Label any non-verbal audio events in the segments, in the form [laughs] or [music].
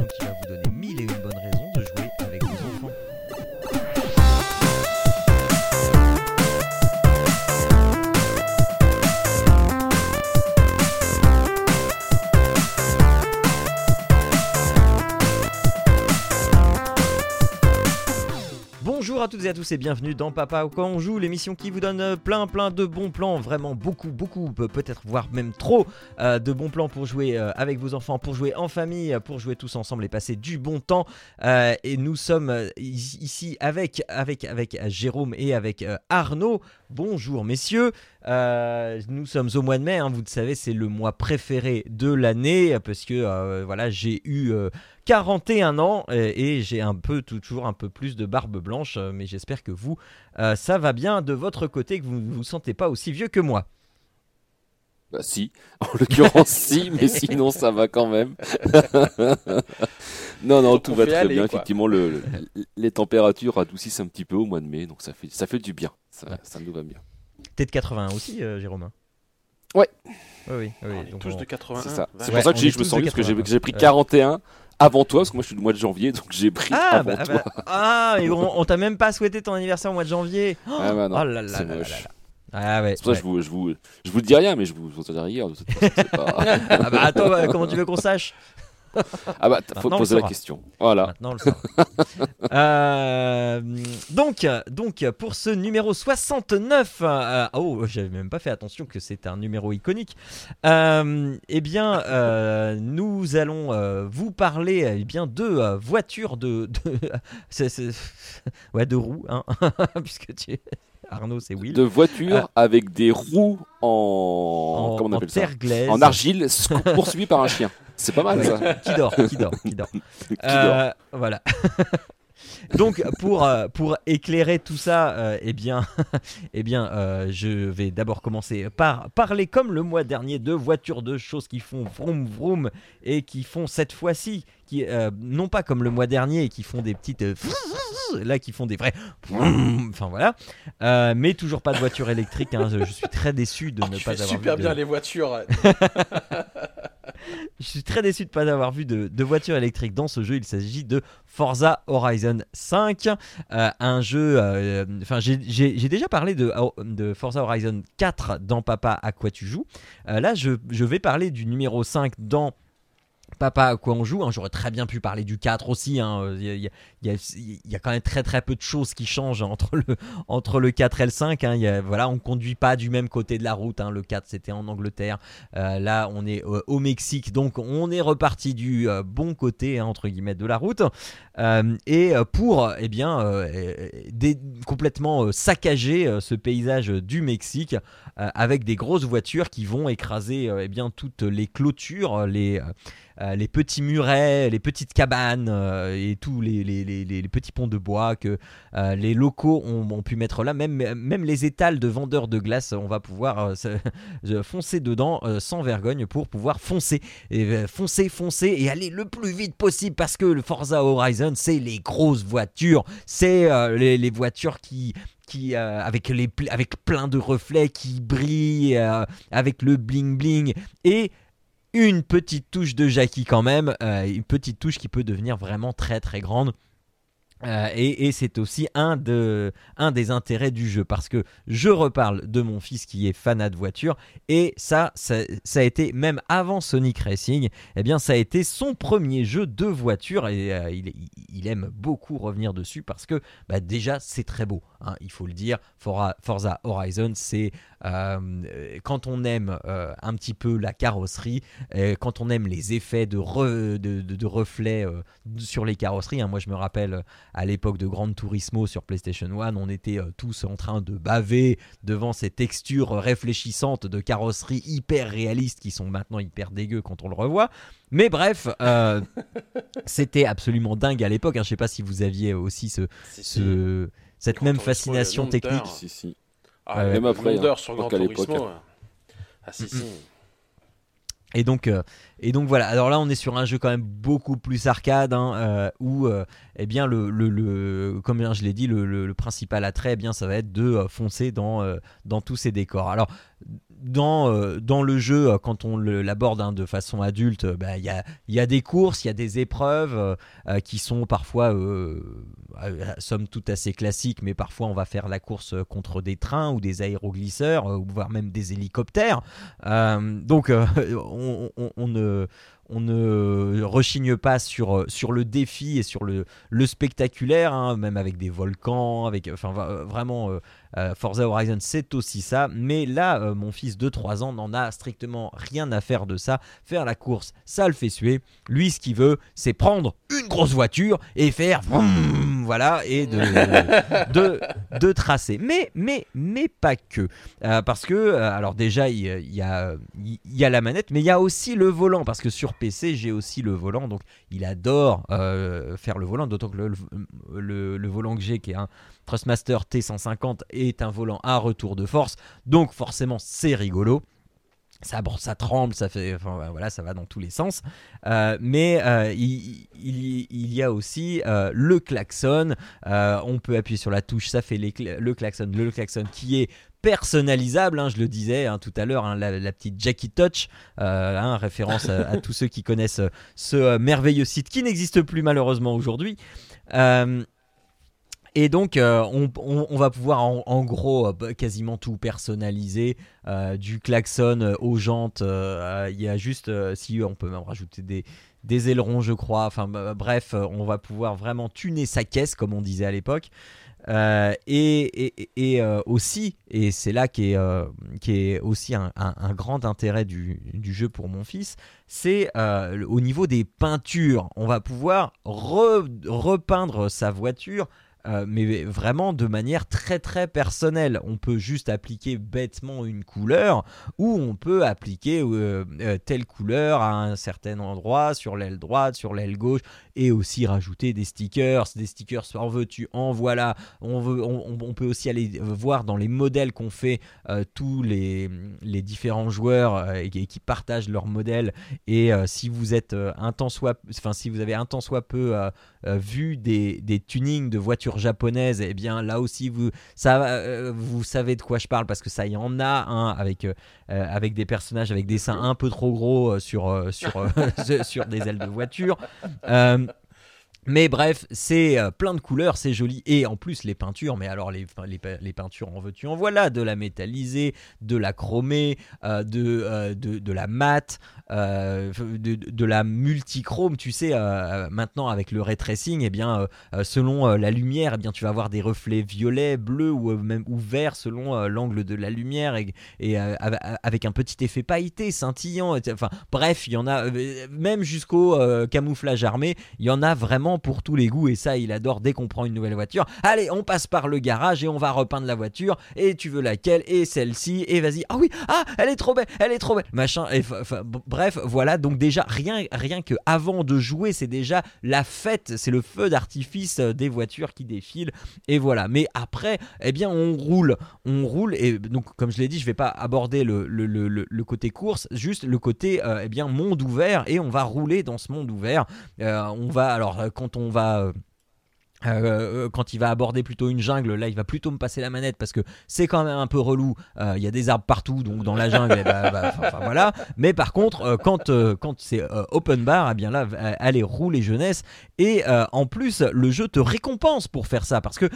l'émission tous et bienvenue dans Papa quand on joue, l'émission qui vous donne euh, plein plein de bons plans, vraiment beaucoup beaucoup, pe- peut-être voire même trop euh, de bons plans pour jouer euh, avec vos enfants, pour jouer en famille, pour jouer tous ensemble et passer du bon temps. Et nous sommes ici avec avec avec Jérôme et avec Arnaud. Bonjour messieurs, nous sommes au mois de mai, hein, vous le savez, c'est le mois préféré de l'année parce que voilà j'ai eu 41 ans et j'ai un peu toujours un peu plus de barbe blanche, euh, mais j'espère que vous, euh, ça va bien de votre côté, que vous ne vous sentez pas aussi vieux que moi. Bah si, [laughs] en l'occurrence si, mais [laughs] sinon ça va quand même. [laughs] non, non, tout va très aller, bien. quoi. Effectivement, le, le- les températures radoucissent un petit peu au mois de mai, donc ça fait, ça fait du bien. Ça, Ouais. ça nous va bien. T'es de 81 aussi, euh, Jérôme Ouais. Oui, oui, oui. On est donc tous on- de 81. C'est ça. C'est Ouais, pour ça que je me sens parce que j'ai 81. j'ai pris Ouais. 41 avant toi, parce que moi je suis du mois de janvier, donc j'ai pris Ah, avant bah, ah, toi. bah, ah, et on, on t'a même pas souhaité ton anniversaire au mois de janvier. Ah bah non, oh là là c'est là moche. là là. Ah ouais. C'est pour ça que je vous, je vous, je vous le dis rien, mais je vous, je vous en dirai hier. de toute façon, c'est pas- [laughs] Ah bah attends, bah, comment tu veux qu'on sache? Ah bah, faut Maintenant, poser la question. Voilà. Maintenant, on le saura. [laughs] Euh, donc, donc, pour ce numéro 69, euh, oh, j'avais même pas fait attention que c'est un numéro iconique. Euh, eh bien, euh, nous allons vous parler eh bien de voitures de, [laughs] [laughs] ouais, de roues, hein, puisque tu Arnaud, c'est Will. De voitures Euh, avec des roues en, en, comment on en appelle ça? terre glaise. En argile, sc- poursuivi par un chien. C'est pas mal Ouais, ça. qui dort, qui dort, qui dort. Qui dort. Euh, voilà. [laughs] Donc pour, euh, pour éclairer tout ça, euh, eh bien, [laughs] eh bien euh, je vais d'abord commencer par parler comme le mois dernier de voitures de choses qui font vroom vroom et qui font cette fois-ci, qui euh, non pas comme le mois dernier et qui font des petites euh, là qui font des vrais enfin voilà, Euh, mais toujours pas de voiture électrique. hein. je, suis très déçu de Oh, ne tu pas fais avoir super vu de- bien les voitures. [laughs] je suis très déçu de ne pas avoir vu de, voiture électrique dans ce jeu. Il s'agit de Forza Horizon 5, euh, un jeu. euh, j'ai- déjà parlé de, de Forza Horizon 4 dans Papa à quoi tu joues. Euh, là, je, je vais parler du numéro 5 dans. Papa, à quoi on joue hein. J'aurais très bien pu parler du 4 aussi. hein. Il y, a- il y a- quand même très très peu de choses qui changent entre le, [laughs] entre le 4 et le 5. hein. Il y a- voilà, on conduit pas du même côté de la route. hein. Le 4 c'était en Angleterre. Euh, là, on est euh, au Mexique, donc on est reparti du euh, bon côté hein, entre guillemets de la route. Euh, et euh, pour, euh, eh bien, euh, euh, dé- complètement euh, saccager euh, ce paysage du Mexique euh, avec des grosses voitures qui vont écraser, euh, eh bien, toutes les clôtures, les euh, les petits murets, les petites cabanes euh, et tous les, les- les- les- petits ponts de bois que euh, les locaux ont, pu mettre là. Même, même les étals de vendeurs de glace, on va pouvoir [laughs] foncer dedans sans vergogne pour pouvoir foncer. Et, foncer, foncer et aller le plus vite possible parce que le Forza Horizon, c'est les grosses voitures, c'est les, voitures qui qui avec les avec plein de reflets qui brillent avec le bling bling et une petite touche de Jackie quand même, euh, une petite touche qui peut devenir vraiment très très grande. Euh, et c'est aussi un, de, un des intérêts du jeu parce que je reparle de mon fils qui est fanat de voiture et ça, ça, a été même avant Sonic Racing, eh bien ça a été son premier jeu de voiture et euh, il, il aime beaucoup revenir dessus parce que bah, déjà c'est très beau, hein, il faut le dire. Forza, Horizon, c'est euh, quand on aime euh, un petit peu la carrosserie, euh, quand on aime les effets de, re- de, de- de reflets euh, sur les carrosseries. hein. Moi je me rappelle à l'époque de Gran Turismo sur PlayStation 1, on était tous en train de baver devant ces textures réfléchissantes de carrosserie hyper réalistes qui sont maintenant hyper dégueu quand on le revoit. Mais bref, [laughs] c'était absolument dingue à l'époque. hein. Je sais pas si vous aviez aussi ce, Si, si. ce- cette même fascination technique. Si, si. Ah, Ouais, même après, hein, sur je Gran crois qu'à l'époque, Turismo. euh. Ah si, si. [clears throat] Et donc, euh, et donc voilà. Alors là, on est sur un jeu quand même beaucoup plus arcade, hein, euh, où, euh, eh bien, le, le, le- comme je l'ai dit, le, le- le principal attrait, eh bien, ça va être de euh, foncer dans, euh, dans tous ces décors. Alors, dans, euh, dans le jeu, euh, quand on l'aborde hein, de façon adulte, euh, bah, il y, a, des courses, il y a des épreuves qui sont parfois, euh, somme toute assez classiques, mais parfois on va faire la course contre des trains ou des aéroglisseurs, ou voire même des hélicoptères. Donc [laughs] on, ne, rechigne pas sur, le défi et sur le, spectaculaire, hein, même avec des volcans, avec, vraiment, euh, Forza Horizon c'est aussi ça. Mais là, euh, mon fils de 3 ans n'en a strictement rien à faire de ça. Faire la course, ça le fait suer. Lui, ce qu'il veut, c'est prendre une grosse voiture et faire vroom, voilà et de, [laughs] de, de tracer. Mais, mais, mais pas que. Euh, parce que, alors déjà, il y, a- y a, il y a la manette, mais il y a aussi le volant. Parce que sur PC, j'ai aussi le volant. Donc, il adore faire le volant. D'autant que le, le- le volant que j'ai, qui est un Trustmaster T150, est un volant à retour de force. Donc, forcément, c'est rigolo. Ça, bon, ça tremble, ça fait, voilà, ça va dans tous les sens. Euh, mais euh, il, y a aussi euh, le klaxon. On peut appuyer sur la touche, ça fait les le klaxon, le klaxon qui est personnalisable. hein, je le disais hein, tout à l'heure, hein, la, petite Jackie Touch, référence à, tous ceux qui connaissent ce merveilleux site qui n'existe plus malheureusement aujourd'hui. Et donc, euh, on, va pouvoir en, gros euh, bah, quasiment tout personnaliser, euh, du klaxon aux jantes. Il y a juste, si on peut même rajouter des, ailerons, je crois. Enfin, bah, bref, euh, on va pouvoir vraiment tuner sa caisse, comme on disait à l'époque. Et aussi, et c'est là qui est, euh, est aussi un, grand intérêt du, jeu pour mon fils, c'est au niveau des peintures. On va pouvoir re- repeindre sa voiture euh, mais vraiment de manière très très personnelle. On peut juste appliquer bêtement une couleur ou on peut appliquer euh, euh, telle couleur à un certain endroit, sur l'aile droite, sur l'aile gauche, et aussi rajouter des stickers. Des stickers, en veux-tu, en voilà. On, veut, on, on- peut aussi aller voir dans les modèles qu'on fait tous les, les différents joueurs et, qui- partagent leurs modèles. Et si vous êtes un tant soit, enfin si vous avez un tant soit peu euh, vu des, des tunings de voitures japonaises, et bien là aussi vous, ça, euh, vous savez de quoi je parle parce que ça y en a avec, euh, avec des personnages avec des seins un peu trop gros sur, sur, [laughs] sur des ailes de voiture. Mais bref, c'est euh, plein de couleurs, c'est joli. Et en plus, les peintures, mais alors les, les, pe- les peintures en veux-tu en voilà, de la métallisée, de la chromée, euh, de, euh, de, la mat, euh, de, la multichrome. Tu sais, maintenant avec le ray tracing, eh bien, selon la lumière, eh bien, tu vas avoir des reflets violets, bleus ou même verts selon l'angle de la lumière avec un petit effet pailleté, scintillant. Enfin, bref, il y en a même jusqu'au camouflage armé. Il y en a vraiment pour tous les goûts et ça, il adore dès qu'on prend une nouvelle voiture. Allez, on passe par le garage et on va repeindre la voiture. Et tu veux laquelle Et celle-ci. Et vas-y. Ah oui, ah, elle est trop belle, elle est trop belle. Machin. Bref, voilà. Donc déjà, rien, rien que avant de jouer, c'est déjà la fête. C'est le feu d'artifice euh, des voitures qui défilent. Et voilà. Mais après, eh bien, on roule, on roule. Et donc, comme je l'ai dit, je vais pas aborder le, le, le- côté course, juste le côté, euh, eh bien, monde ouvert. Et on va rouler dans ce monde ouvert. Euh, on va alors quand on va euh, quand il va aborder plutôt une jungle, là il va plutôt me passer la manette parce que c'est quand même un peu relou. Euh, Il y a des arbres partout, donc dans la jungle, eh ben, bah, voilà. Mais par contre, euh, quand, quand c'est open bar, eh bien là, allez rouler jeunesse. Et en plus, le jeu te récompense pour faire ça parce que,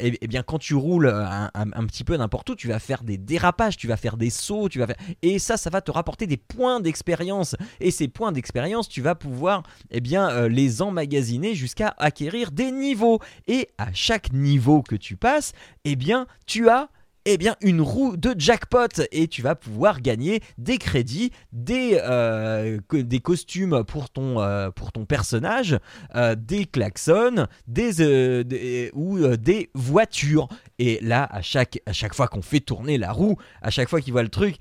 eh, eh bien, quand tu roules un, un- petit peu n'importe où, tu vas faire des dérapages, tu vas faire des sauts, tu vas faire, et ça, ça va te rapporter des points d'expérience. Et ces points d'expérience, tu vas pouvoir, eh bien, les emmagasiner jusqu'à acquérir des niveaux. Et à chaque niveau que tu passes, eh bien, tu as eh bien, une roue de jackpot et tu vas pouvoir gagner des crédits, des, euh, costumes pour ton, euh, personnage, euh, des klaxons, des, ou des voitures. Et là, à chaque, fois qu'on fait tourner la roue, à chaque fois qu'il voit le truc,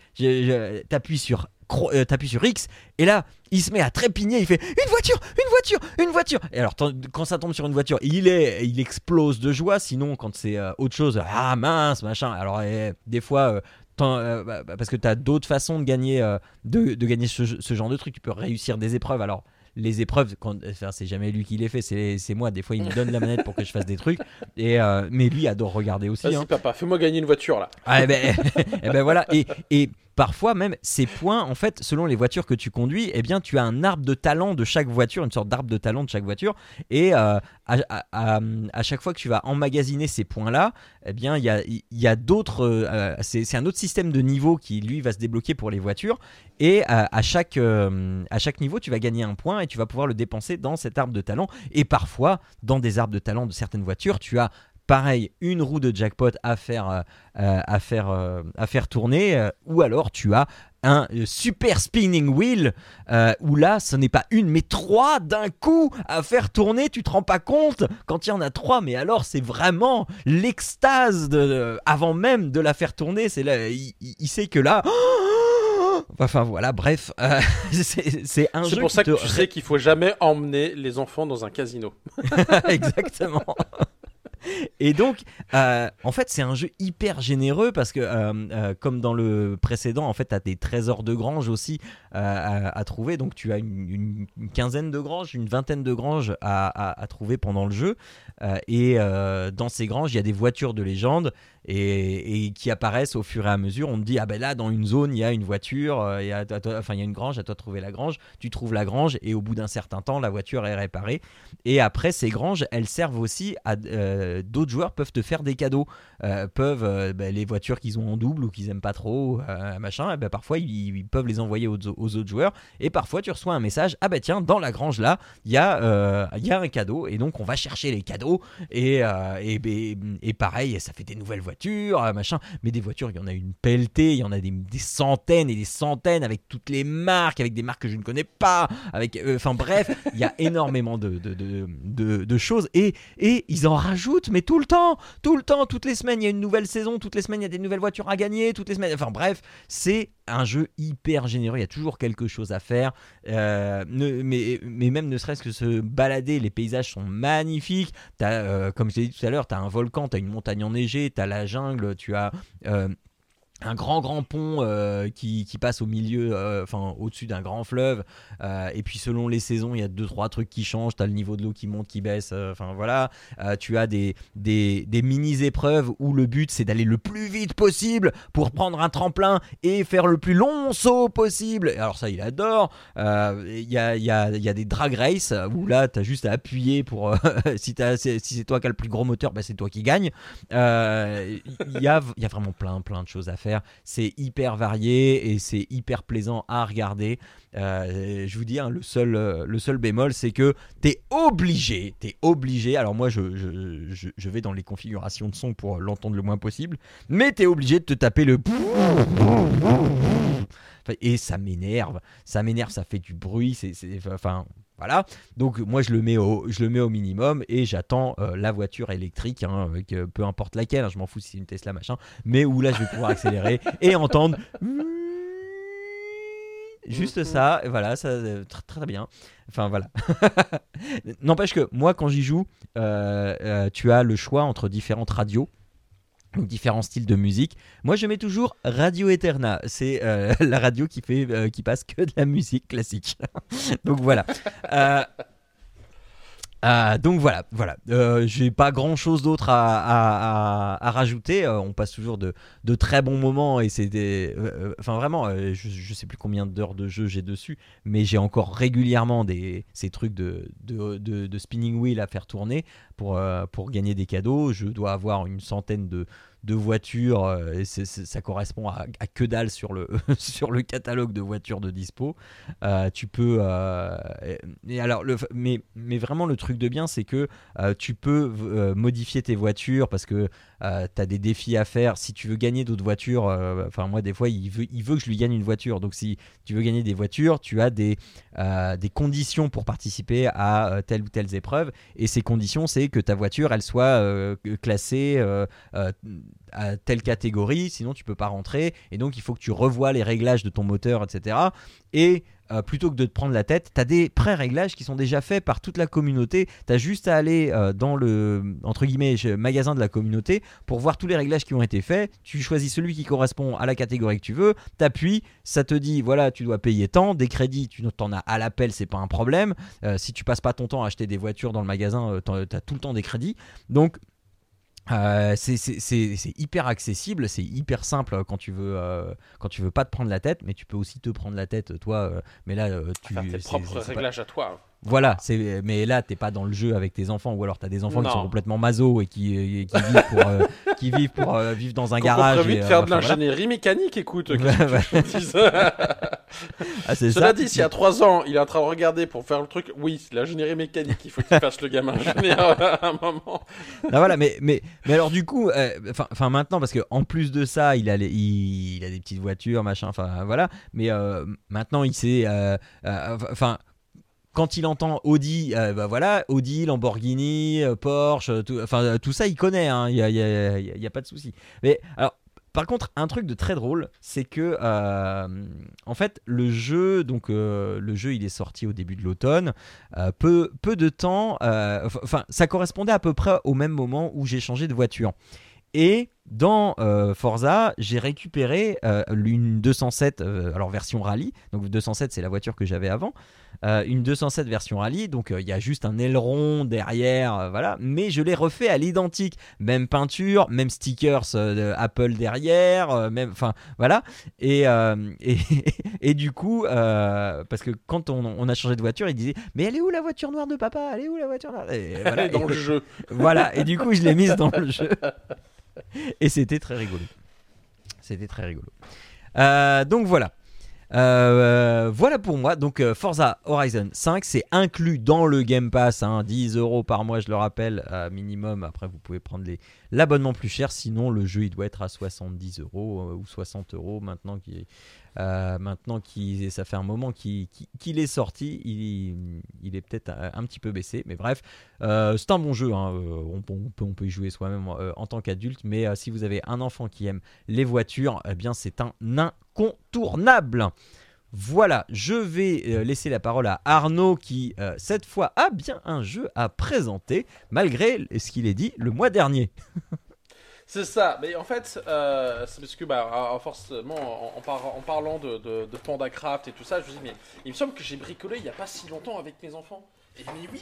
t'appuies sur, euh, t'appuies sur X et là, il se met à trépigner, il fait une voiture, une voiture, une voiture. Et alors quand ça tombe sur une voiture, il est, il explose de joie. Sinon, quand c'est euh, autre chose, ah mince, machin. Alors eh, des fois. euh, bah, bah, parce que tu as d'autres façons de gagner, de, de gagner ce, ce genre de truc. Tu peux réussir des épreuves. Alors, les épreuves, quand, enfin, c'est jamais lui qui les fait, c'est moi. Des fois, il me donne la manette pour que je fasse des trucs. Et, euh, mais lui adore regarder aussi. Vas-y, hein. papa, fais-moi gagner une voiture là. Ah, eh ben, [laughs] eh ben voilà. Et, et parfois même ces points, en fait, selon les voitures que tu conduis, eh bien, tu as un arbre de talent de chaque voiture, une sorte d'arbre de talent de chaque voiture. Et euh, à, chaque fois que tu vas emmagasiner ces points-là, eh bien, il y a, d'autres. euh, c'est un autre système de niveau qui, lui, va se débloquer pour les voitures. Et à, à chaque, euh, à chaque niveau, tu vas gagner un point et tu vas pouvoir le dépenser dans cet arbre de talent. Et parfois, dans des arbres de talent de certaines voitures, tu as pareil une roue de jackpot à faire, euh, euh, à faire, euh, à faire tourner, ou alors tu as un super spinning wheel euh, où là ce n'est pas une mais trois d'un coup à faire tourner tu te rends pas compte quand il y en a trois mais alors c'est vraiment l'extase de, de- avant même de la faire tourner c'est là il, sait que là [gasps] enfin voilà bref euh, [laughs] c'est un C'est pour ça que te tu sais qu'il faut jamais emmener les enfants dans un casino. [laughs] Exactement. [laughs] Et donc, euh, en fait, c'est un jeu hyper généreux parce que, euh, euh, comme dans le précédent, en fait, tu as des trésors de grange aussi à, trouver. Donc, tu as une, quinzaine de granges, une vingtaine de granges à, à- trouver pendant le jeu. Et dans ces granges, il y a des voitures de légende et, qui apparaissent au fur et à mesure. On te dit, ah ben là, dans une zone, il y a une voiture, euh, à toi- enfin, il y a une grange, à toi de trouver la grange. Tu trouves la grange et au bout d'un certain temps, la voiture est réparée. Et après, ces granges, elles servent aussi à. euh, D'autres joueurs peuvent te faire des cadeaux. Euh, peuvent, euh, bah, les voitures qu'ils ont en double ou qu'ils aiment pas trop, euh, machin, eh ben, parfois ils, peuvent les envoyer aux, autres joueurs. Et parfois, tu reçois un message Ah bah tiens, dans la grange là, il y, a, euh, y a un cadeau. Et donc, on va chercher les cadeaux. Et, euh, et, et, et pareil, ça fait des nouvelles voitures, euh, machin. Mais des voitures, il y en a une pelletée, il y en a des, centaines et des centaines avec toutes les marques, avec des marques que je ne connais pas. Avec, euh, enfin bref, il y a énormément de, choses et, et ils en rajoutent, mais tout le temps, tout le temps, toutes les semaines, il y a une nouvelle saison, toutes les semaines, il y a des nouvelles voitures à gagner, toutes les semaines. Enfin bref, c'est un jeu hyper généreux, il y a toujours quelque chose à faire. Euh, mais, même ne serait-ce que se balader, les paysages sont magnifiques. Euh, comme je l'ai dit tout à l'heure, tu as un volcan, tu as une montagne enneigée, tu as la jungle, tu as. euh, un grand grand pont euh, qui, qui passe au milieu, euh, enfin au-dessus d'un grand fleuve. Euh, et puis selon les saisons, il y a deux trois trucs qui changent. Tu as le niveau de l'eau qui monte, qui baisse. Enfin voilà. Tu as des, des, des mini épreuves où le but c'est d'aller le plus vite possible pour prendre un tremplin et faire le plus long saut possible. Alors ça, il adore. Il y, a, y, a, y a des drag race où là, tu as juste à appuyer pour. [laughs] si, t'as- si c'est toi qui as le plus gros moteur, bah, c'est toi qui gagne. Il y, a, y a vraiment plein, plein de choses à faire. C'est hyper varié et c'est hyper plaisant à regarder. Euh, je vous dis, hein, le, seul, euh, le seul bémol, c'est que t'es obligé, t'es obligé. Alors moi, je, je, vais dans les configurations de son pour l'entendre le moins possible, mais t'es obligé de te taper le. Et ça m'énerve, ça m'énerve, ça fait du bruit, c'est- enfin voilà. Donc moi je le mets au, je le mets au minimum et j'attends euh, la voiture électrique, hein, avec, euh, peu importe laquelle, hein, je m'en fous si c'est une Tesla machin, mais où là je vais pouvoir accélérer [laughs] et entendre. Juste ça, et voilà, ça euh, très, très bien. Enfin voilà. [laughs] N'empêche que moi quand j'y joue, euh, tu as le choix entre différentes radios. Différents styles de musique. Moi, je mets toujours Radio Eterna. C'est euh, [laughs] la radio qui fait, euh, qui passe que de la musique classique. [laughs] donc voilà. Euh, euh, donc voilà, voilà. Euh, J'ai pas grand chose d'autre à, rajouter. Euh, on passe toujours de, très bons moments et c'est des. euh, Enfin vraiment, je, je sais plus combien d'heures de jeu j'ai dessus, mais j'ai encore régulièrement des, ces trucs de, de, de- spinning wheel à faire tourner pour, pour gagner des cadeaux. Je dois avoir une centaine de, de voitures euh, et ça correspond à, que dalle sur le, [laughs] sur le catalogue de voitures de dispo. Euh, tu peux. euh, alors, mais, mais vraiment, le truc de bien, c'est que tu peux modifier tes voitures parce que tu as des défis à faire. Si tu veux gagner d'autres voitures, enfin, moi, des fois, il veut, il veut que je lui gagne une voiture. Donc, si tu veux gagner des voitures, tu as des, des conditions pour participer à telle ou telle épreuve. Et ces conditions, c'est que ta voiture, elle soit classée. À telle catégorie, sinon tu peux pas rentrer. Et donc il faut que tu revoies les réglages de ton moteur, etc. Et euh, plutôt que de te prendre la tête, tu as des pré-réglages qui sont déjà faits par toute la communauté. Tu as juste à aller euh, dans le entre guillemets magasin de la communauté pour voir tous les réglages qui ont été faits. Tu choisis celui qui correspond à la catégorie que tu veux, t'appuies, ça te dit voilà, tu dois payer tant, des crédits, tu t'en as à l'appel, c'est pas un problème. Euh, si tu passes pas ton temps à acheter des voitures dans le magasin, tu as tout le temps des crédits. Donc Euh, c'est- hyper accessible, c'est hyper simple quand tu veux euh, quand tu veux pas te prendre la tête, mais tu peux aussi te prendre la tête toi. euh, mais là, tu Faire tes propres pas- réglages à toi. Voilà, c'est mais là t'es pas dans le jeu avec tes enfants ou alors t'as des enfants qui Non. sont complètement maso et qui, et qui vivent pour euh, [laughs] qui vivent pour euh, vivre dans un Qu'on garage. prévu de euh, faire de enfin, voilà. l'ingénierie mécanique, écoute. [laughs] [laughs] Ah, c'est Cela ça. dit, s'il y a 3 ans, il est en train de regarder pour faire le truc, oui, c'est l'ingénierie mécanique, il faut qu'il fasse le gamin ingénieur à un moment. Ah, voilà, mais, mais, mais alors du coup, enfin maintenant, parce que en plus de ça, il a, les- il, il a des petites voitures, machin, enfin voilà, mais maintenant il sait, enfin. Quand il entend Audi, euh, bah voilà, Audi, Lamborghini, euh, Porsche, tout, enfin euh, tout ça, il connaît, hein, il n'y a, y a- pas de souci. Mais alors, par contre, un truc de très drôle, c'est que euh, en fait, le jeu, donc euh, le jeu, il est sorti au début de l'automne. Euh, peu, peu de temps, euh, enfin, ça correspondait à peu près au même moment où j'ai changé de voiture. Et dans euh, Forza, j'ai récupéré euh, une 207, euh, alors version rallye. Donc 207, c'est la voiture que j'avais avant. Une 207 version rallye, donc il y a juste un aileron derrière, voilà. Mais je l'ai refait à l'identique, même peinture, même stickers de Apple derrière, même, enfin voilà. Et, [laughs] et, et du coup, parce que quand on, on a changé de voiture, il disait mais elle est où la voiture noire de papa? Elle est où la voiture noire? Et voilà, dans et- le jeu. voilà, et du coup, je l'ai mise dans le jeu. [laughs] [laughs] Et c'était très rigolo. C'était très rigolo. Euh, donc voilà. Euh, voilà pour moi. Donc euh, Forza Horizon 5, c'est inclus dans le Game Pass. hein, 10 euros par mois, je le rappelle, minimum. Après, vous pouvez prendre l'abonnement plus cher. Sinon, le jeu, il doit être à 70 euros ou 60 euros maintenant euh, maintenant qu'il ça fait un moment qu'il est sorti. Il, est peut-être un, petit peu baissé. Mais bref, euh, c'est un bon jeu. hein, euh, on, peut- y jouer soi-même en tant qu'adulte. Mais si vous avez un enfant qui aime les voitures, eh bien, c'est un incontournable. Voilà, je vais laisser la parole à Arnaud qui, cette fois, a bien un jeu à présenter, malgré ce qu'il est dit le mois dernier. [laughs] C'est ça, mais en fait, euh, c'est parce que, bah, forcément, en, en par- en parlant de, de, de Panda Craft et tout ça, je me dis, mais il me semble que j'ai bricolé il n'y a pas si longtemps avec mes enfants. Et mais oui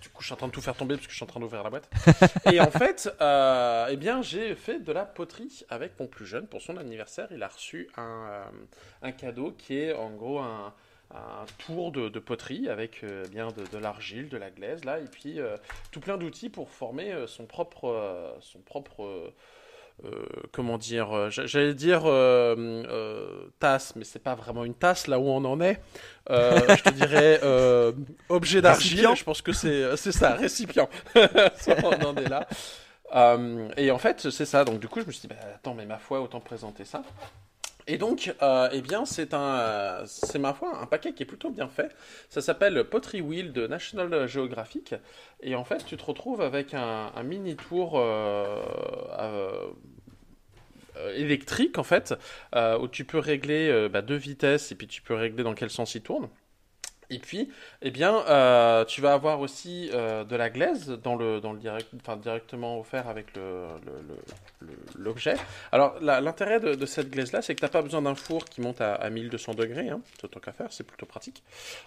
Du coup, je suis en train de tout faire tomber parce que je suis en train d'ouvrir la boîte. [laughs] et en fait, euh, eh bien, j'ai fait de la poterie avec mon plus jeune pour son anniversaire. Il a reçu un, euh, un cadeau qui est en gros un, un tour de, de poterie avec euh, bien de, de l'argile, de la glaise là, et puis euh, tout plein d'outils pour former euh, son propre, son propre, comment dire, j'a- j'allais dire tasse, mais c'est pas vraiment une tasse là où on en est. Je te dirais objet d'argile. Je pense que c'est, c'est ça, récipient. [laughs] On en est là. Et en fait, c'est ça. Donc du coup, je me suis dit, bah, attends, mais ma foi, autant présenter ça. Et donc, euh, eh bien, c'est un, euh, c'est ma foi, un paquet qui est plutôt bien fait. Ça s'appelle Pottery Wheel de National Geographic. Et en fait, tu te retrouves avec un, mini tour euh, électrique, en fait, où tu peux régler bah, deux vitesses et puis tu peux régler dans quel sens il tourne. Et puis, eh bien, euh, tu vas avoir aussi euh, de la glaise dans le, dans le direct, enfin, directement offert avec le, le- le- le- l'objet. Alors, l'intérêt de, de cette glaise-là, c'est que tu n'as pas besoin d'un four qui monte à, à 1200 degrés, hein, c'est autant qu'à faire, c'est plutôt pratique.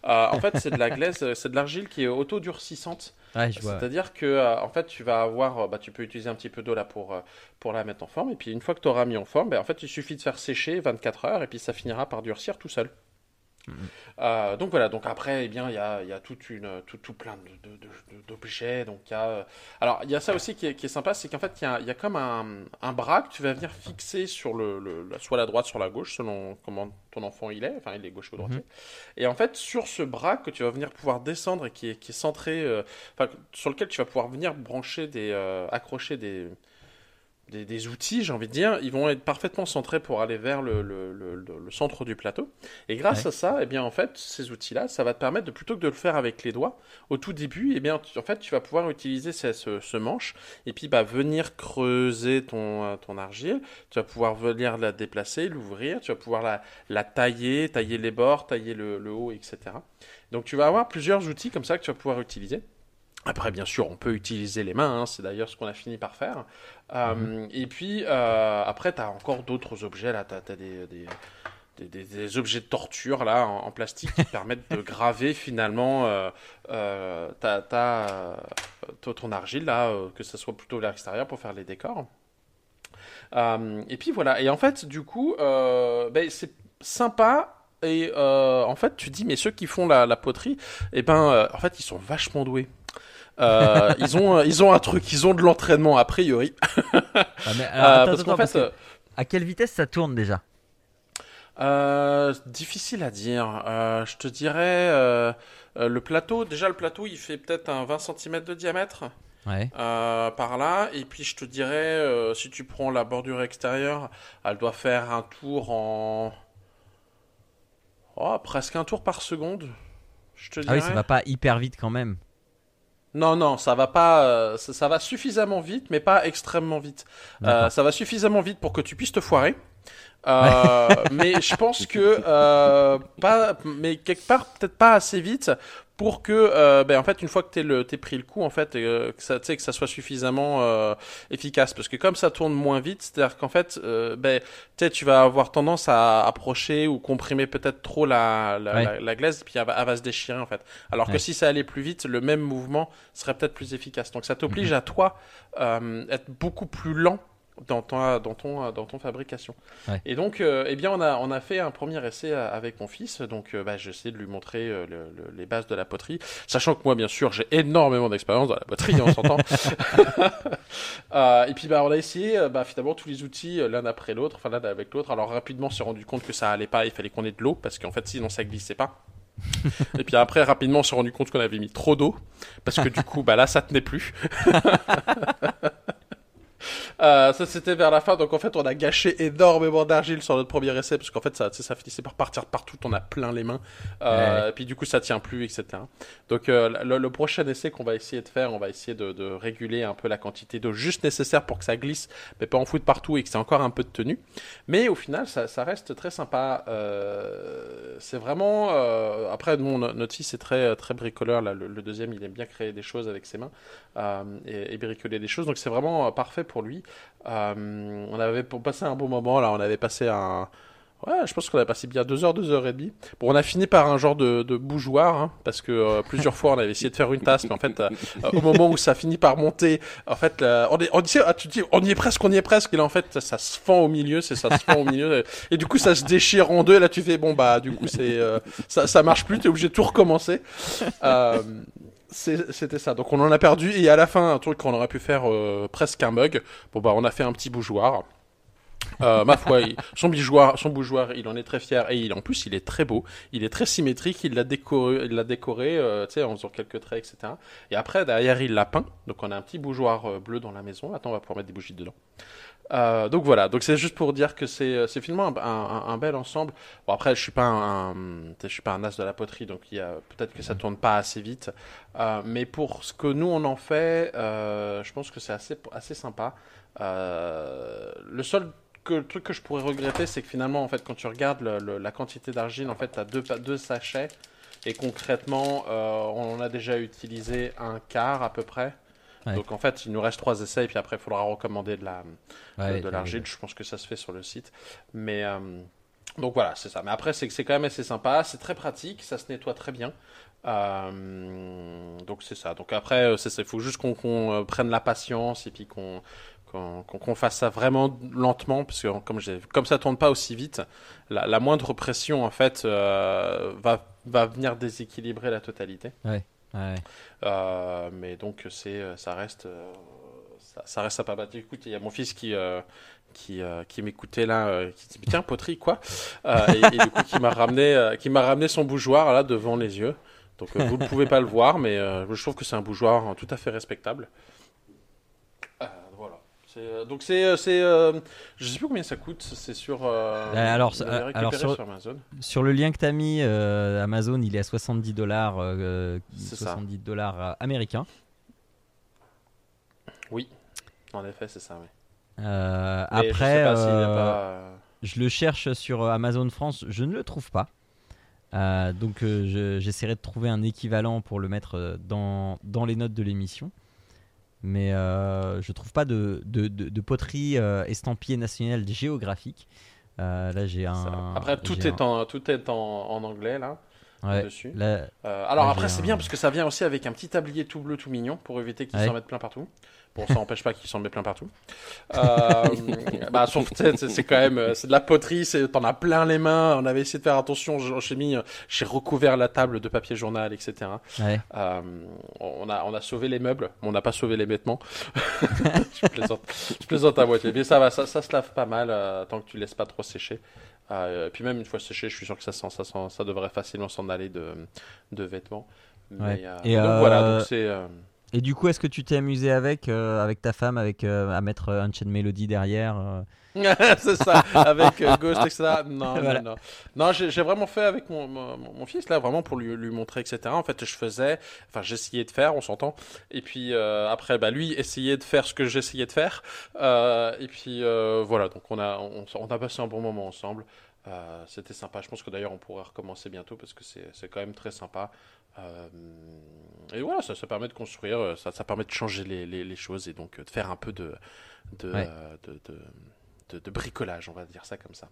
Euh, en fait, c'est de la glaise, [laughs] c'est de l'argile qui est auto-durcissante. Ouais. C'est-à-dire que, en fait, tu vas avoir, bah, tu peux utiliser un petit peu d'eau là pour, pour la mettre en forme, et puis une fois que tu auras mis en forme, bah, en fait, il suffit de faire sécher 24 heures, et puis ça finira par durcir tout seul. Euh, donc voilà, donc après, eh bien, il y a, y a toute une, tout, tout plein d'objets. Donc il y a, euh, alors il y a ça aussi qui est, qui est sympa, c'est qu'en fait, il y a, il y a comme un, un bras que tu vas venir fixer sur le, soit la droite, soit la gauche, selon comment ton enfant il est. Enfin, il est gauche ou droitier. Et en fait, sur ce bras que tu vas venir pouvoir descendre et qui est, qui est centré, euh, sur lequel tu vas pouvoir venir brancher des, euh, accrocher des des, des outils, j'ai envie de dire, ils vont être parfaitement centrés pour aller vers le, le- le- le- centre du plateau. Et grâce Ouais. à ça, eh bien, en fait, ces outils-là, ça va te permettre de plutôt que de le faire avec les doigts, au tout début, eh bien, tu- en fait, tu vas pouvoir utiliser ce, ce- ce manche et puis bah, venir creuser ton, euh, ton argile. Tu vas pouvoir venir la déplacer, l'ouvrir. Tu vas pouvoir la, la tailler, tailler les bords, tailler le, le haut, etc. Donc, tu vas avoir plusieurs outils comme ça que tu vas pouvoir utiliser. Après, bien sûr, on peut utiliser les mains, hein, c'est d'ailleurs ce qu'on a fini par faire. Euh, Et puis, euh, après, tu as encore d'autres objets, là, tu as, des, des, des, des- des objets de torture là en, en plastique qui [laughs] permettent de graver finalement euh, euh, euh, ton- ton argile là, que ce soit plutôt vers l'extérieur pour faire les décors. Et puis voilà. Et en fait, du coup, ben, c'est sympa. Et en fait, tu dis, mais ceux qui font la, la poterie, eh ben, en fait, ils sont vachement doués. Euh, ils ont, euh, ils ont un truc, ils ont de l'entraînement a priori. Ah, mais, [laughs] alors, Euh, attends, parce qu'en fait, que à quelle vitesse ça tourne déjà? Difficile à dire. Je te dirais le plateau. Déjà, le plateau, il fait peut-être un 20 cm de diamètre Ouais. euh, par là. Et puis, je te dirais, euh, si tu prends la bordure extérieure, elle doit faire un tour en. Oh, presque un tour par seconde. Je te Ah dirais. oui, ça va pas hyper vite quand même. Non, non, ça va pas. euh, ça, ça va suffisamment vite, mais pas extrêmement vite. Euh, ça va suffisamment vite pour que tu puisses te foirer. Euh, mais je pense [laughs] que euh, pas, mais quelque part peut-être pas assez vite pour que, euh, ben, en fait, une fois que t'es le, t'es pris le coup, en fait, euh, que ça, tu sais, que ça soit suffisamment euh, efficace, parce que comme ça tourne moins vite, c'est-à-dire qu'en fait, euh, ben, tu vas avoir tendance à approcher ou comprimer peut-être trop la, la, Ouais. la, la glaise, puis elle va, elle va se déchirer en fait. Alors que si ça allait plus vite, le même mouvement serait peut-être plus efficace. Donc ça t'oblige à toi euh, être beaucoup plus lent dans ton dans ton dans ton fabrication. Ouais. Et donc euh, eh bien on a on a fait un premier essai euh, avec mon fils. Donc euh, bah, j'essaie de lui montrer euh, le- le- les bases de la poterie, sachant que moi bien sûr j'ai énormément d'expérience dans la poterie, on s'entend. [laughs] Euh, et puis bah on a essayé bah, finalement tous les outils l'un après l'autre, enfin l'un avec l'autre. Alors rapidement on s'est rendu compte que ça allait pas, il fallait qu'on ait de l'eau parce qu'en fait sinon ça glissait pas. [laughs] Et puis après, rapidement, on s'est rendu compte qu'on avait mis trop d'eau, parce que du coup, bah là, ça tenait plus. [laughs] Euh, ça c'était vers la fin, donc en fait on a gâché énormément d'argile sur notre premier essai parce qu'en fait ça, ça finissait par partir partout, on a plein les mains, euh, et puis du coup ça tient plus, etc. Donc euh, le, le prochain essai qu'on va essayer de faire, on va essayer de, de réguler un peu la quantité d'eau juste nécessaire pour que ça glisse, mais pas en foutre partout et que c'est encore un peu de tenue. Mais au final ça, ça reste très sympa. Euh, c'est vraiment euh, après nous, notre fils est très très bricoleur, là, le, le deuxième il aime bien créer des choses avec ses mains euh, et, et bricoler des choses. Donc c'est vraiment parfait pour lui. Euh, on avait pour passer un bon moment là, on avait passé un Ouais, je pense qu'on a passé bien deux heures, deux heures et demie. Bon, on a fini par un genre de, bougeoir, hein, parce que euh, plusieurs fois on avait essayé de faire une tasse, mais en fait, euh, au moment où ça finit par monter, en fait, on, est, on, dit, ah, tu dis, on y est presque, on y est presque, et là en fait, ça, se fend au milieu, c'est ça se fend au milieu, et, du coup ça se déchire en deux, et là tu fais, bon bah, du coup c'est, ça, ça marche plus, t'es obligé de tout recommencer. C'était ça. Donc on en a perdu et à la fin un truc qu'on aurait pu faire euh, presque un mug. Bon bah on a fait un petit bougeoir. Euh, ma foi, son bougeoir, son bougeoir, il en est très fier et il en plus il est très beau. Il est très symétrique. Il l'a décoré, il l'a décoré, euh, tu sais, en faisant quelques traits, etc. Et après derrière il l'a peint. Donc on a un petit bougeoir euh, bleu dans la maison. Attends, on va pouvoir mettre des bougies dedans. Euh, donc voilà, donc c'est juste pour dire que c'est c'est finalement un, un- un bel ensemble. Bon après je suis pas un, un- je suis pas un as de la poterie donc il y a peut-être que ça tourne pas assez vite, Euh, mais pour ce que nous on en fait, euh, je pense que c'est assez assez sympa. Le seul que, le truc que je pourrais regretter c'est que finalement en fait quand tu regardes le- le- la quantité d'argile en fait t'as deux pa- deux sachets et concrètement euh, on en a déjà utilisé un quart à peu près. Ouais. Donc en fait, il nous reste trois essais et puis après, il faudra recommander de la, Ouais, de, l'argile. Je pense que ça se fait sur le site. Mais euh, donc voilà, c'est ça. Mais après, c'est que c'est quand même assez sympa. C'est très pratique. Ça se nettoie très bien. Euh, donc c'est ça. Donc après. Il faut juste qu'on euh, prenne la patience et puis qu'on qu'on fasse ça vraiment lentement parce que comme, comme ça tourne pas aussi vite, la, la moindre pression en fait euh, va, va venir déséquilibrer la totalité. Ouais. Euh, mais donc c'est ça reste euh, ça, ça reste sympa. Bah, écoute, il y a mon fils qui euh, qui, qui m'écoutait là, qui dit tiens poterie quoi, et, et du coup qui m'a ramené qui m'a ramené son bougeoir là devant les yeux. Donc vous ne pouvez pas le voir, mais je trouve que c'est un bougeoir euh, tout à fait respectable. Euh, donc c'est euh, c'est euh, je sais plus combien ça coûte. C'est sur euh, alors, je alors, sur- sur Amazon. Sur le lien que tu as mis, Amazon, il est à 70 dollars euh, C'est ça. 70 dollars américains. En effet, c'est ça. Oui. Je après, sais pas je le cherche sur Amazon France, je ne le trouve pas. Donc je- j'essaierai de trouver un équivalent pour le mettre dans, dans les notes de l'émission. Mais euh, je trouve pas de, de, de- de poterie euh, estampillée nationale géographique. Euh, là, j'ai un. Après, tout est, en, tout est en, en anglais là, ouais, dessus. là, Euh, alors Là, après, c'est un- bien parce que ça vient aussi avec un petit tablier tout bleu, tout mignon pour éviter qu'il Ouais. s'en mette plein partout. Bon, ça n'empêche pas qu'il s'en met plein partout. [laughs] Euh, bah, c'est quand même, euh, c'est de la poterie, c'est- t'en as plein les mains. On avait essayé de faire attention. J'ai mis, euh, j'ai recouvert la table de papier journal, etc. ouais. Euh, on a, on a sauvé les meubles, mais on n'a pas sauvé les vêtements. [laughs] je, plaisante, je plaisante à moitié. Mais ça va, ça, ça se lave pas mal euh, tant que tu laisses pas trop sécher. Euh, et puis même une fois séché, je suis sûr que ça, sent, ça, sent, ça devrait facilement s'en aller de, de vêtements. Mais, Ouais. euh, Et, donc euh, voilà, donc c'est. Et du coup, est-ce que tu t'es amusé avec, euh, avec ta femme, avec euh, à mettre euh, Unchained Melody derrière euh, [laughs] c'est ça, avec Ghost, etc. Non, Voilà. non, non. Non, j'ai vraiment fait avec mon, mon, mon fils, là, vraiment pour lui, lui montrer, etc. En fait, je faisais, enfin, j'essayais de faire, on s'entend. Et puis après, bah, lui essayait de faire ce que j'essayais de faire. Et puis voilà, donc on a, on, on a passé un bon moment ensemble. C'était sympa. Je pense que d'ailleurs, on pourrait recommencer bientôt parce que c'est quand même très sympa. Euh, et voilà, ça, ça permet de construire, euh, ça, ça permet de changer les, les, les choses et donc euh, de faire un peu de, de, Ouais. de, de, de- de bricolage, on va dire ça comme ça.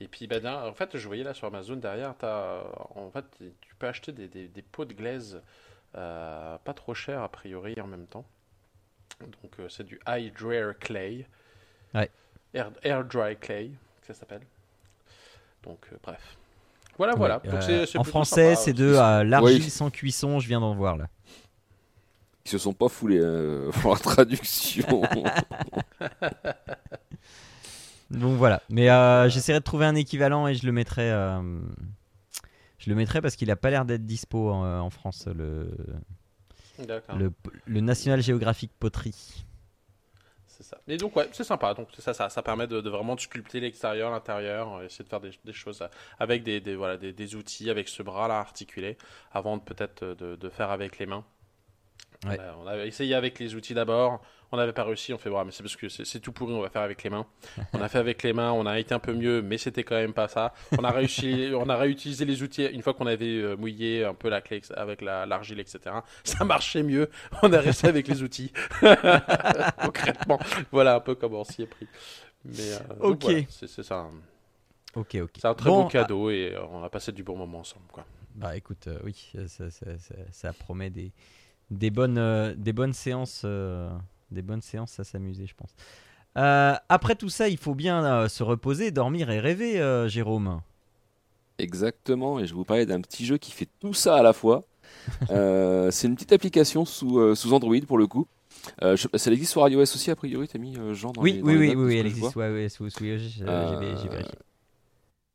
Et puis, ben, là, en fait, je voyais là sur Amazon derrière, as, en fait, tu peux acheter des, des, des pots de glaise euh, pas trop chers a priori en même temps. Donc, euh, c'est du Hydrar Clay. Ouais. Air, Air Dry Clay, ça s'appelle. Donc, euh, bref. Voilà, voilà. Ouais, Donc, euh, en français, c'est de euh, l'argile Oui. sans cuisson. Je viens d'en voir là. Ils se sont pas foulés euh, [laughs] pour la traduction. [laughs] Donc voilà. Mais euh, j'essaierai de trouver un équivalent et je le mettrai. euh, je le mettrai parce qu'il a pas l'air d'être dispo en, en France le, le National Geographic Poterie. Ça. Et donc, ouais, c'est sympa. Ça, ça, permet de, vraiment sculpter l'extérieur, l'intérieur, euh, essayer de faire des, choses euh, avec des, voilà, des, outils, avec ce bras-là articulé, avant peut-être euh, de faire avec les mains. Ouais. On, a, on essayé avec les outils d'abord, on n'avait pas réussi, on fait, ouais, mais c'est parce que c'est tout pourri, on va faire avec les mains. [laughs] On a fait avec les mains, on a été un peu mieux, mais c'était quand même pas ça. On a réussi, [laughs] on a réutilisé les outils une fois qu'on avait euh, mouillé un peu la clé avec la- l'argile, etc. Ça marchait mieux. On est resté avec les outils. [laughs] Concrètement, voilà un peu comment on s'y est pris. Mais euh, Ok. c'est ça. Ok, ok. C'est un très Bon, cadeau et euh, on a passé du bon moment ensemble, quoi. Bah écoute, euh, oui, ça, ça- ça- ça promet des, des, bonnes, euh, des bonnes séances. euh, des bonnes séances à s'amuser, je pense. Euh, après tout ça, il faut bien se reposer, dormir et rêver, Jérôme. Exactement, et je vous parlais d'un petit jeu qui fait tout ça à la fois. [laughs] C'est une petite application sous, sous Android pour le coup. Je- ça existe sur iOS aussi, a priori, t'as mis Jean dans Oui, les, dans oui, les oui, notes, oui, oui, elle existe. Ouais, ouais, sous, sous iOS, j'ai vérifié.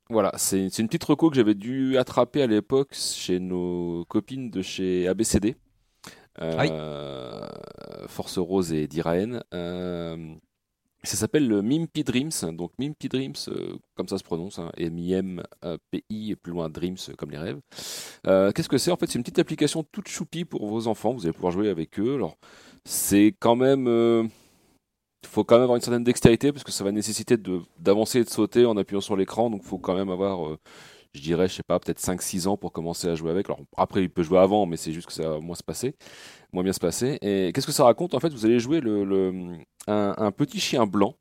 Voilà, c'est c'est une petite reco que j'avais dû attraper à l'époque chez nos copines de chez ABCD. Euh, Force Rose et Diraen. Euh, ça s'appelle le Mimpy Dreams. Donc Mimpy Dreams, euh, comme ça se prononce, hein, M-I-M-P-I et plus loin Dreams euh, comme les rêves. Euh, Qu'est-ce que c'est? En fait, c'est une petite application toute choupie pour vos enfants. Vous allez pouvoir jouer avec eux. Alors, c'est quand même. il faut quand même avoir une certaine dextérité parce que ça va nécessiter d'avancer et de sauter en appuyant sur l'écran. Donc il faut quand même avoir, je dirais, je sais pas, peut-être 5-6 ans pour commencer à jouer avec. Alors après, il peut jouer avant, mais c'est juste que ça va moins se passer, moins bien se passer. Et qu'est-ce que ça raconte? En fait, vous allez jouer le, un, petit chien blanc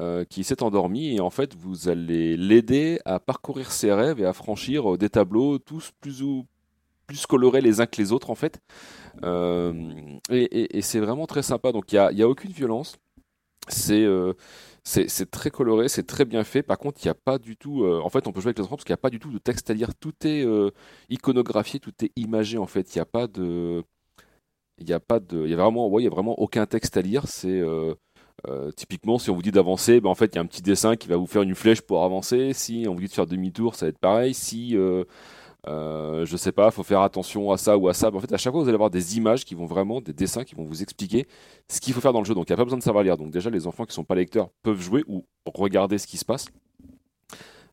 euh, qui s'est endormi et en fait, vous allez l'aider à parcourir ses rêves et à franchir euh, des tableaux tous plus ou plus colorés les uns que les autres en fait. Euh, et c'est vraiment très sympa. Donc il n'y a, y a aucune violence. C'est c'est très coloré, c'est très bien fait. Par contre, il n'y a pas du tout. euh, en fait, on peut jouer avec les enfants parce qu'il n'y a pas du tout de texte à lire. Tout est euh, iconographié, tout est imagé. En fait, il n'y a pas de. Il n'y a pas de. Il y a vraiment. Il vraiment aucun texte à lire. C'est euh, typiquement si on vous dit d'avancer, ben en fait, il y a un petit dessin qui va vous faire une flèche pour avancer. Si on vous dit de faire demi-tour, ça va être pareil. Si euh, je sais pas, faut faire attention à ça ou à ça. En fait, à chaque fois, vous allez avoir des images qui vont vraiment, des dessins qui vont vous expliquer ce qu'il faut faire dans le jeu. Donc, il n'y a pas besoin de savoir lire. Donc, déjà, les enfants qui sont pas lecteurs peuvent jouer ou regarder ce qui se passe.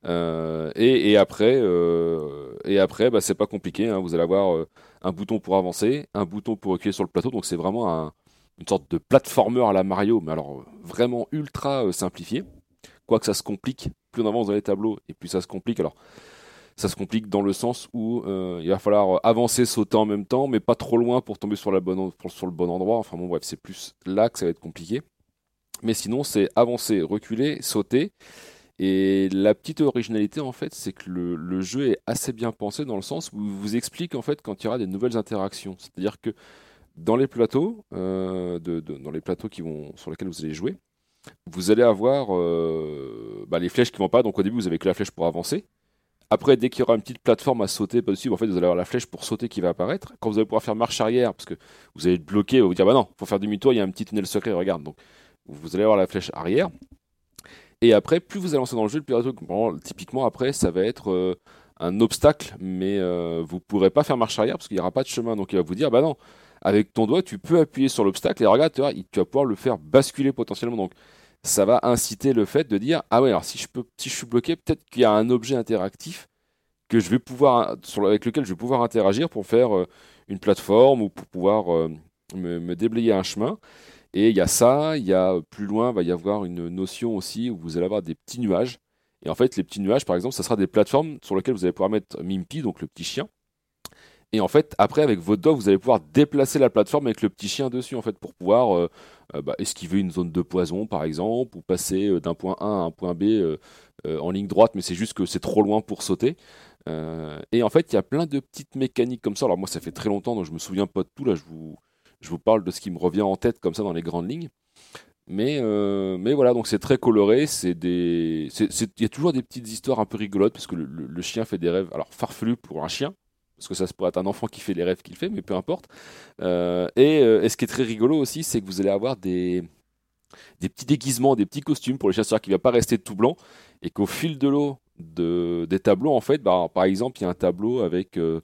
Euh, et, après, euh, et après, bah, c'est pas compliqué. hein. Vous allez avoir un bouton pour avancer, un bouton pour reculer sur le plateau. Donc, c'est vraiment un- une sorte de platformer à la Mario, mais alors vraiment ultra simplifié. Quoique ça se complique, plus on avance dans les tableaux, et plus ça se complique. Alors, ça se complique dans le sens où euh, il va falloir avancer, sauter en même temps, mais pas trop loin pour tomber sur, le bon endroit. Enfin bon, bref, c'est plus là que ça va être compliqué. Mais sinon, c'est avancer, reculer, sauter. Et la petite originalité, en fait, c'est que le, jeu est assez bien pensé dans le sens où il vous explique, en fait, quand il y aura des nouvelles interactions. C'est-à-dire que dans les plateaux, euh, dans les plateaux qui vont, sur lesquels vous allez jouer, vous allez avoir euh, bah, les flèches qui vont pas. Donc au début, vous avez que la flèche pour avancer. Après, dès qu'il y aura une petite plateforme à sauter dessus, en fait, vous allez avoir la flèche pour sauter qui va apparaître. Quand vous allez pouvoir faire marche arrière, parce que vous allez être bloqué, vous, vous dire bah non, faut faire demi-tour, il y a un petit tunnel secret, regarde. Donc vous allez avoir la flèche arrière. Et après, plus vous allez lancer dans le jeu, le plus typiquement après, ça va être euh, un obstacle, mais euh, vous pourrez pas faire marche arrière parce qu'il n'y aura pas de chemin. Donc il va vous dire bah non, avec ton doigt, tu peux appuyer sur l'obstacle et regarde, tu vas pouvoir le faire basculer potentiellement. Donc ça va inciter le fait de dire ah ouais alors si je peux si je suis bloqué peut-être qu'il y a un objet interactif que je vais pouvoir avec lequel je vais pouvoir interagir pour faire euh, une plateforme ou pour pouvoir euh, me, déblayer un chemin. Et il y a ça il y a plus loin va y avoir une notion aussi où vous allez avoir des petits nuages. Et en fait les petits nuages par exemple ça sera des plateformes sur lesquelles vous allez pouvoir mettre Mimpy donc le petit chien et en fait, après, avec votre doigt, vous allez pouvoir déplacer la plateforme avec le petit chien dessus, en fait, pour pouvoir euh, euh, bah, esquiver une zone de poison, par exemple, ou passer euh, d'un point A à un point B en ligne droite, mais c'est juste que c'est trop loin pour sauter. et en fait, il y a plein de petites mécaniques comme ça. Alors moi, ça fait très longtemps, donc je me souviens pas de tout. Là, je vous, je vous parle de ce qui me revient en tête comme ça dans les grandes lignes. Mais, mais voilà, donc c'est très coloré. C'est des, il y a toujours des petites histoires un peu rigolotes parce que le, le, chien fait des rêves. Alors farfelu pour un chien, parce que ça se pourrait être un enfant qui fait les rêves qu'il fait, mais peu importe. Euh, euh, et, ce qui est très rigolo aussi, c'est que vous allez avoir des, des petits déguisements, des petits costumes pour les chasseurs qui ne va pas rester tout blanc, et qu'au fil de l'eau de, des tableaux, en fait, bah, par exemple, il y a un tableau avec euh,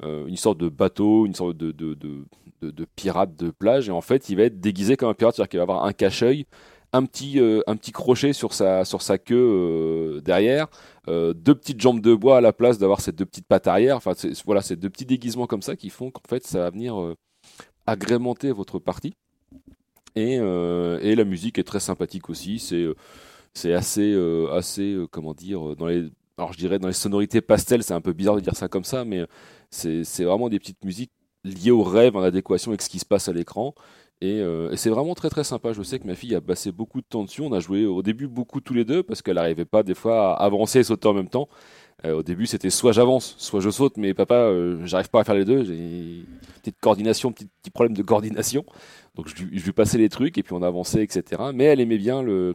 une sorte de bateau, une sorte de, de, de, de, pirate de plage, et en fait, il va être déguisé comme un pirate, c'est-à-dire qu'il va avoir un cache-œil, un petit, euh, un petit crochet sur sa, sur sa queue euh, derrière, euh, deux petites jambes de bois à la place d'avoir ces deux petites pattes arrière. Enfin, voilà, c'est deux petits déguisements comme ça qui font qu'en fait, ça va venir agrémenter votre partie. Et, et, la musique est très sympathique aussi. C'est c'est assez, assez comment dire, dans les, alors je dirais dans les sonorités pastel, c'est un peu bizarre de dire ça comme ça, mais c'est vraiment des petites musiques liées au rêve en adéquation avec ce qui se passe à l'écran. Euh, et, c'est vraiment très très sympa. Je sais que ma fille a passé beaucoup de temps dessus. On a joué au début beaucoup tous les deux parce qu'elle n'arrivait pas des fois à avancer et sauter en même temps. Euh, au début, c'était soit j'avance, soit je saute, mais papa, euh, j'arrive pas à faire les deux. J'ai petite coordination, petit, petit problème de coordination. Donc je, je, lui passais les trucs et puis on avançait, etc. Mais elle aimait bien le,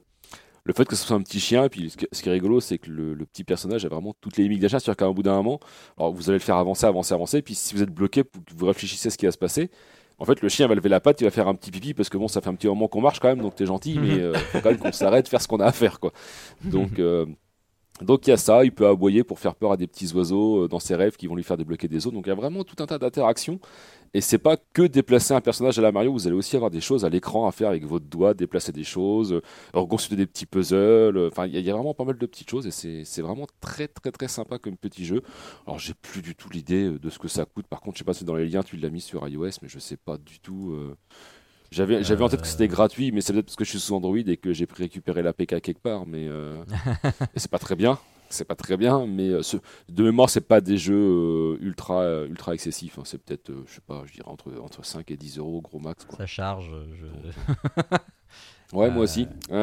le fait que ce soit un petit chien. Et puis ce, qui est rigolo, c'est que le, petit personnage a vraiment toutes les limites d'achat. C'est-à-dire qu'à un bout d'un moment, alors vous allez le faire avancer, avancer, avancer. Puis si vous êtes bloqué, vous réfléchissez à ce qui va se passer. En fait, le chien va lever la patte, il va faire un petit pipi parce que bon, ça fait un petit moment qu'on marche quand même, donc t'es gentil, mais [laughs] euh, faut quand même qu'on s'arrête, faire ce qu'on a à faire, quoi. Donc, euh, donc il y a ça, il peut aboyer pour faire peur à des petits oiseaux euh, dans ses rêves qui vont lui faire débloquer des zones. Donc il y a vraiment tout un tas d'interactions. Et c'est pas que déplacer un personnage à la Mario, vous allez aussi avoir des choses à l'écran à faire avec votre doigt, déplacer des choses, euh, reconstruire des petits puzzles. Euh, enfin, il y, a vraiment pas mal de petites choses et c'est vraiment très très très sympa comme petit jeu. Alors j'ai plus du tout l'idée de ce que ça coûte. Par contre, je sais pas si dans les liens tu l'as mis sur iOS, mais je sais pas du tout. J'avais, j'avais en tête que c'était gratuit, mais c'est peut-être parce que je suis sous Android et que j'ai récupéré l'APK quelque part, mais [laughs] c'est pas très bien c'est pas très bien, mais euh, de mémoire, c'est pas des jeux euh, ultra, euh, ultra excessifs. Hein. C'est peut-être, je sais pas, je dirais entre, entre 5 et 10 euros, gros max. Ça charge. [laughs] ouais, moi aussi. [laughs]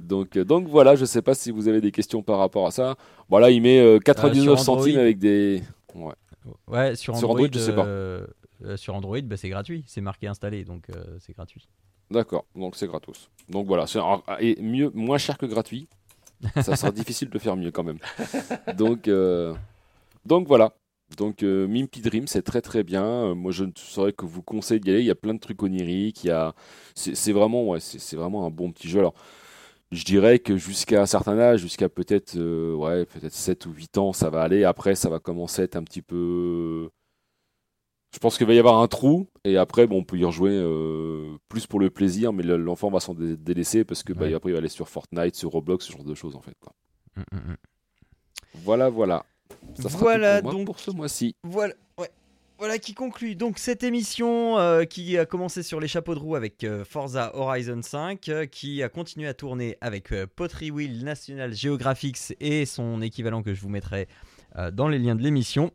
donc, donc voilà, je sais pas si vous avez des questions par rapport à ça. Voilà, il met 99 centimes avec des. Ouais. Ouais, sur Android, je sais pas. Sur Android, bah, c'est gratuit, c'est marqué installé, donc c'est gratuit. D'accord, donc c'est gratos. Donc voilà, c'est et mieux, moins cher que gratuit. Ça sera [laughs] difficile de faire mieux quand même. Donc, euh, donc voilà. Donc euh, Mimpy Dream, c'est très très bien. Euh, moi, je ne saurais que vous conseille d'y aller. Il y a plein de trucs oniriques. Il y a, c'est vraiment, ouais, c'est vraiment un bon petit jeu. Alors, je dirais que jusqu'à un certain âge, jusqu'à peut-être, ouais, peut-être 7 ou 8 ans, ça va aller. Après, ça va commencer à être un petit peu je pense qu'il va y avoir un trou et après bon, on peut y rejouer euh, plus pour le plaisir mais l'enfant va s'en délaisser parce que bah, après il va aller sur Fortnite, sur Roblox, ce genre de choses en fait. Quoi. Mm, mm, mm. Voilà, voilà. Ça sera voilà pour, donc pour ce mois-ci. Voilà, ouais. Voilà qui conclut donc cette émission euh, qui a commencé sur les chapeaux de roue avec euh, Forza Horizon 5, qui a continué à tourner avec Pottery Wheel National Geographics et son équivalent que je vous mettrai dans les liens de l'émission.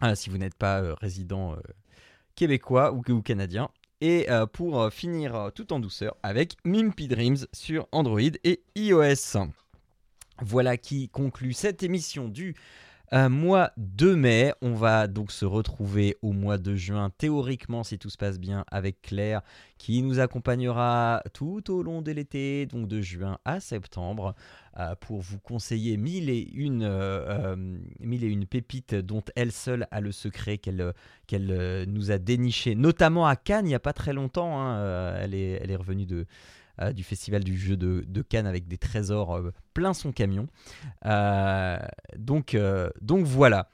Ah, si vous n'êtes pas euh, résident euh, québécois ou, canadien. Et pour finir tout en douceur avec Mimpy Dreams sur Android et iOS. Voilà qui conclut cette émission du mois de mai. On va donc se retrouver au mois de juin, théoriquement, si tout se passe bien, avec Claire, qui nous accompagnera tout au long de l'été, donc de juin à septembre, euh, pour vous conseiller mille et, une, euh, euh, mille et une pépites dont elle seule a le secret qu'elle nous a déniché, notamment à Cannes il n'y a pas très longtemps. Hein, elle est revenue de euh, du festival du jeu de, Cannes avec des trésors euh, plein son camion. Euh, donc, donc voilà.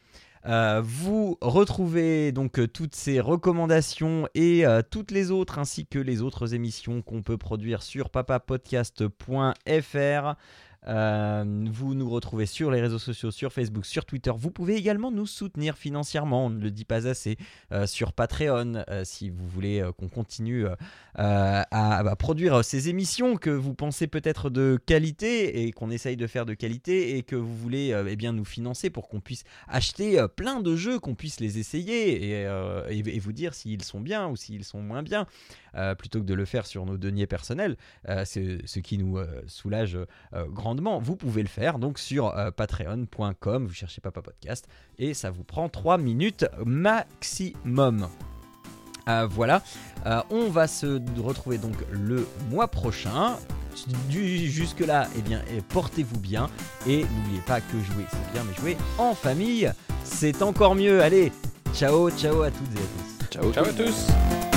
vous retrouvez donc toutes ces recommandations et toutes les autres ainsi que les autres émissions qu'on peut produire sur papapodcast.fr. Euh, vous nous retrouvez sur les réseaux sociaux, sur Facebook, sur Twitter. Vous pouvez également nous soutenir financièrement, on ne le dit pas assez, euh, sur Patreon, euh, si vous voulez qu'on continue à, produire ces émissions que vous pensez peut-être de qualité et qu'on essaye de faire de qualité et que vous voulez eh bien, nous financer pour qu'on puisse acheter plein de jeux, qu'on puisse les essayer et, vous dire s'ils sont bien ou s'ils sont moins bien, plutôt que de le faire sur nos deniers personnels, c'est ce qui nous soulage grandement vous pouvez le faire donc sur euh, patreon.com, vous cherchez Papa Podcast et ça vous prend 3 minutes maximum. Euh, voilà, euh, on va se retrouver donc le mois prochain. Jusque là, et eh bien, portez-vous bien et n'oubliez pas que jouer c'est bien, mais jouer en famille c'est encore mieux. Allez, ciao, ciao à toutes et à tous. Ciao, ciao à tous.